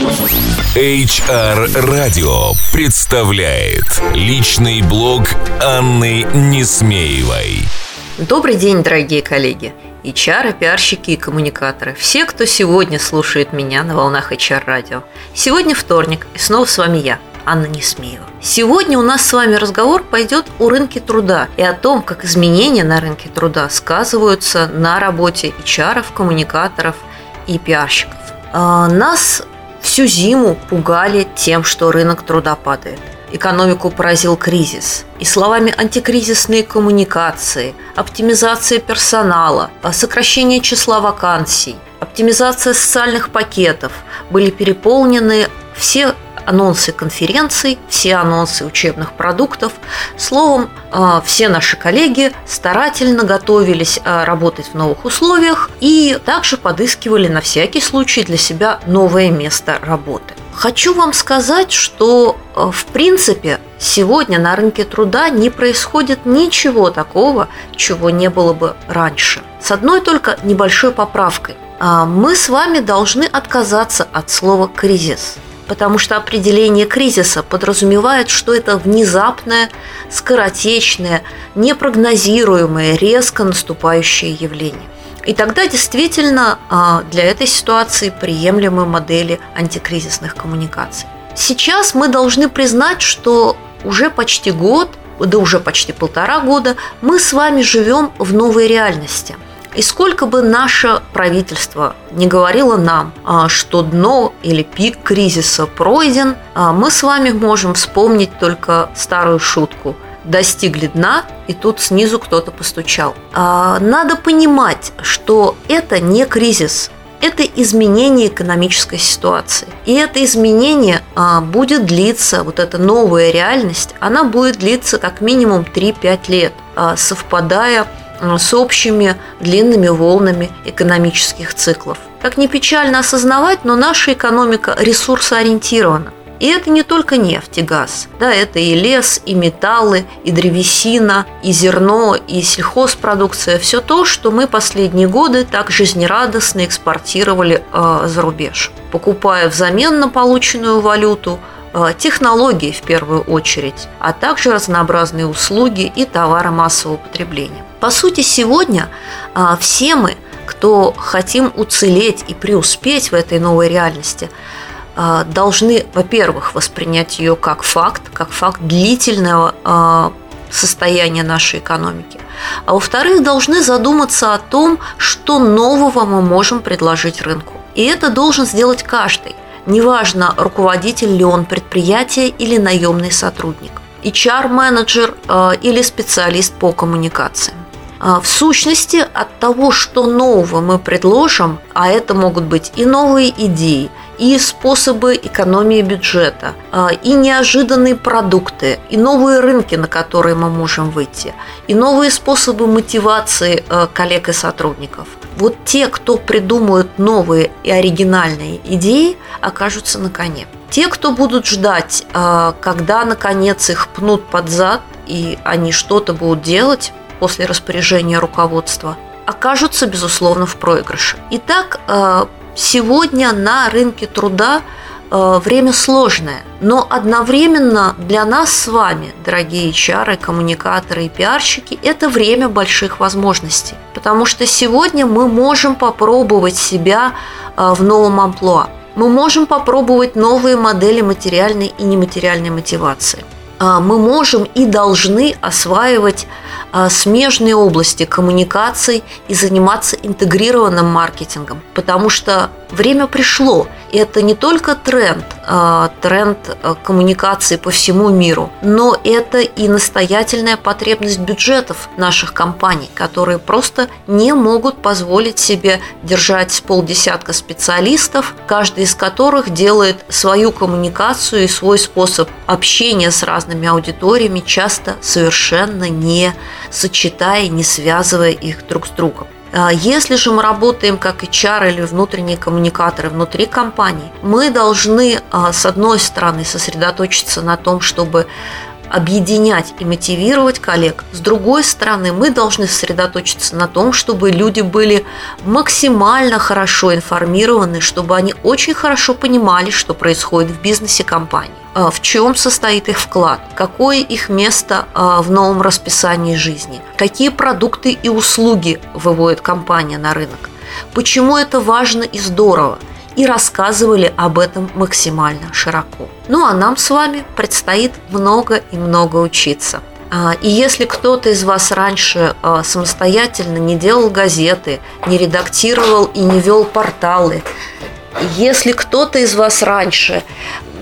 HR Radio представляет личный блог Анны Несмеевой. Добрый день, дорогие коллеги! HR, пиарщики и коммуникаторы. Все, кто сегодня слушает меня на волнах HR радио. Сегодня вторник, и снова с вами я, Анна Несмеева. Сегодня у нас с вами разговор пойдет о рынке труда и о том, как изменения на рынке труда сказываются на работе HR, коммуникаторов и пиарщиков. А, нас всю зиму пугали тем, что рынок труда падает. Экономику поразил кризис. И словами антикризисные коммуникации, оптимизация персонала, сокращение числа вакансий, оптимизация социальных пакетов были переполнены все анонсы конференций, все анонсы учебных продуктов. Словом, а, все наши коллеги старательно готовились а, работать в новых условиях и также подыскивали на всякий случай для себя новое место работы. Хочу вам сказать, что а, в принципе сегодня на рынке труда не происходит ничего такого, чего не было бы раньше. С одной только небольшой поправкой. Мы с вами должны отказаться от слова «кризис» потому что определение кризиса подразумевает, что это внезапное, скоротечное, непрогнозируемое, резко наступающее явление. И тогда действительно а, для этой ситуации приемлемы модели антикризисных коммуникаций. Сейчас мы должны признать, что уже почти год, да уже почти полтора года мы с вами живем в новой реальности – и сколько бы наше правительство не говорило нам, а, что дно или пик кризиса пройден, а, мы с вами можем вспомнить только старую шутку достигли дна, и тут снизу кто-то постучал. А, надо понимать, что это не кризис, это изменение экономической ситуации. И это изменение будет длиться, вот эта новая реальность, она будет длиться как минимум 3-5 лет, совпадая с общими длинными волнами экономических циклов. Как ни печально осознавать, но наша экономика ресурсоориентирована. И это не только нефть и газ. Да, это и лес, и металлы, и древесина, и зерно, и сельхозпродукция. Все то, что мы последние годы так жизнерадостно экспортировали э, за рубеж, покупая взамен на полученную валюту Э, технологии в первую очередь, а также разнообразные услуги и товары массового потребления. По сути, сегодня э, все мы, кто хотим уцелеть и преуспеть в этой новой реальности, э, должны, во-первых, воспринять ее как факт, как факт длительного состояния нашей экономики. А во-вторых, должны задуматься о том, что нового мы можем предложить рынку. И это должен сделать каждый – Неважно, руководитель ли он предприятия или наемный сотрудник, HR-менеджер э, или специалист по коммуникациям. Э, в сущности, от того, что нового мы предложим, а это могут быть и новые идеи, и способы экономии бюджета, э, и неожиданные продукты, и новые рынки, на которые мы можем выйти, и новые способы мотивации коллег и сотрудников – вот те, кто придумают новые и оригинальные идеи, окажутся на коне. Те, кто будут ждать, а, когда наконец их пнут под зад, и они что-то будут делать после распоряжения руководства, окажутся, безусловно, в проигрыше. Итак, а, сегодня на рынке труда Э, время сложное, но одновременно для нас с вами, дорогие HR, коммуникаторы и пиарщики, это время больших возможностей. Потому что сегодня мы можем попробовать себя э, в новом амплуа. Мы можем попробовать новые модели материальной и нематериальной мотивации. Э, мы можем и должны осваивать смежные области коммуникаций и заниматься интегрированным маркетингом, потому что время пришло – это не только тренд, а, тренд а, коммуникации по всему миру, но это и настоятельная потребность бюджетов наших компаний, которые просто не могут позволить себе держать полдесятка специалистов, каждый из которых делает свою коммуникацию и свой способ общения с разными аудиториями, часто совершенно не сочетая, не связывая их друг с другом. А если же мы работаем как HR или внутренние коммуникаторы внутри компании, мы должны, а, с одной стороны, сосредоточиться на том, чтобы объединять и мотивировать коллег. С другой стороны, мы должны сосредоточиться на том, чтобы люди были максимально хорошо информированы, чтобы они очень хорошо понимали, что происходит в бизнесе компании. А, в чем состоит их вклад, какое их место а, в новом расписании жизни, какие продукты и услуги выводит компания на рынок, почему это важно и здорово, и рассказывали об этом максимально широко. Ну а нам с вами предстоит много и много учиться. А, и если кто-то из вас раньше а, самостоятельно не делал газеты, не редактировал и не вел порталы, если кто-то из вас раньше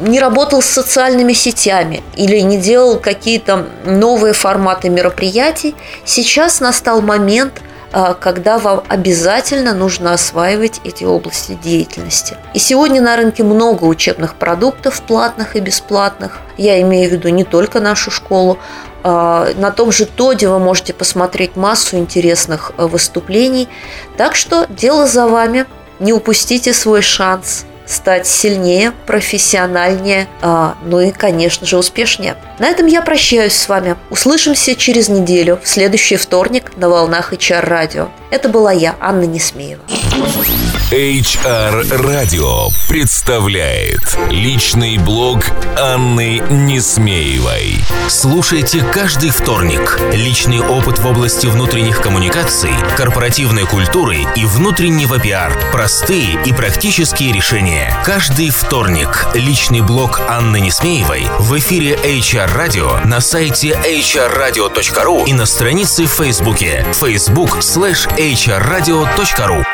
не работал с социальными сетями или не делал какие-то новые форматы мероприятий, сейчас настал момент когда вам обязательно нужно осваивать эти области деятельности. И сегодня на рынке много учебных продуктов, платных и бесплатных. Я имею в виду не только нашу школу. А, на том же Тоде вы можете посмотреть массу интересных э, выступлений. Так что дело за вами. Не упустите свой шанс стать сильнее, профессиональнее, а, ну и, конечно же, успешнее. На этом я прощаюсь с вами. Услышимся через неделю, в следующий вторник на волнах HR радио. Это была я, Анна Несмеева. HR Radio представляет личный блог Анны Несмеевой. Слушайте каждый вторник. Личный опыт в области внутренних коммуникаций, корпоративной культуры и внутреннего пиар. Простые и практические решения. Каждый вторник. Личный блог Анны Несмеевой в эфире HR Radio на сайте hrradio.ru и на странице в Фейсбуке facebook slash hrradio.ru